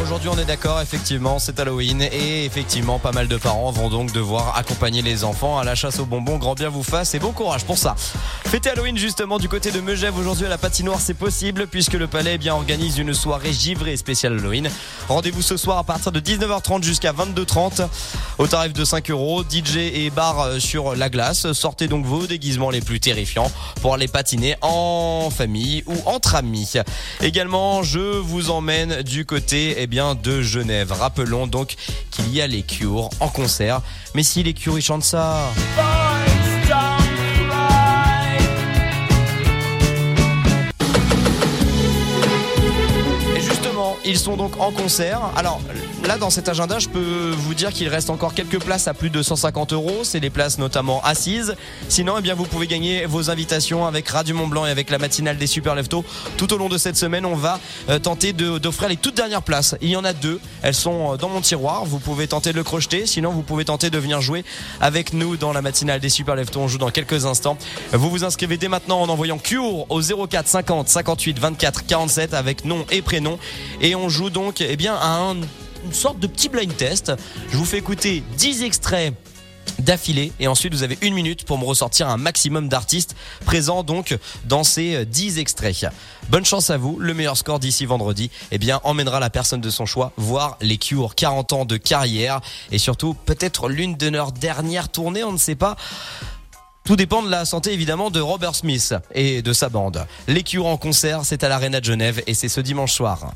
Aujourd'hui, on est d'accord, effectivement, c'est Halloween et effectivement, pas mal de parents vont donc devoir accompagner les enfants à la chasse aux bonbons. Grand bien vous fasse et bon courage pour ça. Fêter Halloween justement du côté de Megève aujourd'hui à la patinoire, c'est possible puisque le palais eh bien organise une soirée givrée spéciale Halloween. Rendez-vous ce soir à partir de 19h30 jusqu'à 22h30 au tarif de 5 euros. DJ et bar euh, sur la glace. Sortez donc vos déguisements les plus terrifiants pour aller patiner en famille ou entre amis. Également, je vous emmène du côté eh de Genève. Rappelons donc qu'il y a les Cure en concert. Mais si les Cure ils chantent ça. Ils sont donc en concert. Alors là, dans cet agenda, je peux vous dire qu'il reste encore quelques places à plus de 150 euros. C'est les places notamment assises. Sinon, eh bien, vous pouvez gagner vos invitations avec Radio Mont Blanc et avec la matinale des Super Leftos. Tout au long de cette semaine, on va euh, tenter d'offrir les toutes dernières places. Il y en a deux. Elles sont euh, dans mon tiroir. Vous pouvez tenter de le crocheter. Sinon, vous pouvez tenter de venir jouer avec nous dans la matinale des Super Leftos. On joue dans quelques instants. Vous vous inscrivez dès maintenant en envoyant Cure au 04 50 58 24 47 avec nom et prénom. Et on joue donc, eh bien, à un une sorte de petit blind test. Je vous fais écouter 10 extraits d'affilée et ensuite vous avez une minute pour me ressortir un maximum d'artistes présents donc dans ces 10 extraits. Bonne chance à vous, le meilleur score d'ici vendredi eh bien emmènera la personne de son choix voir les Cure 40 ans de carrière et surtout peut-être l'une de leurs dernières tournées, on ne sait pas. Tout dépend de la santé évidemment de Robert Smith et de sa bande. Les Cure en concert, c'est à l'Arena de Genève et c'est ce dimanche soir.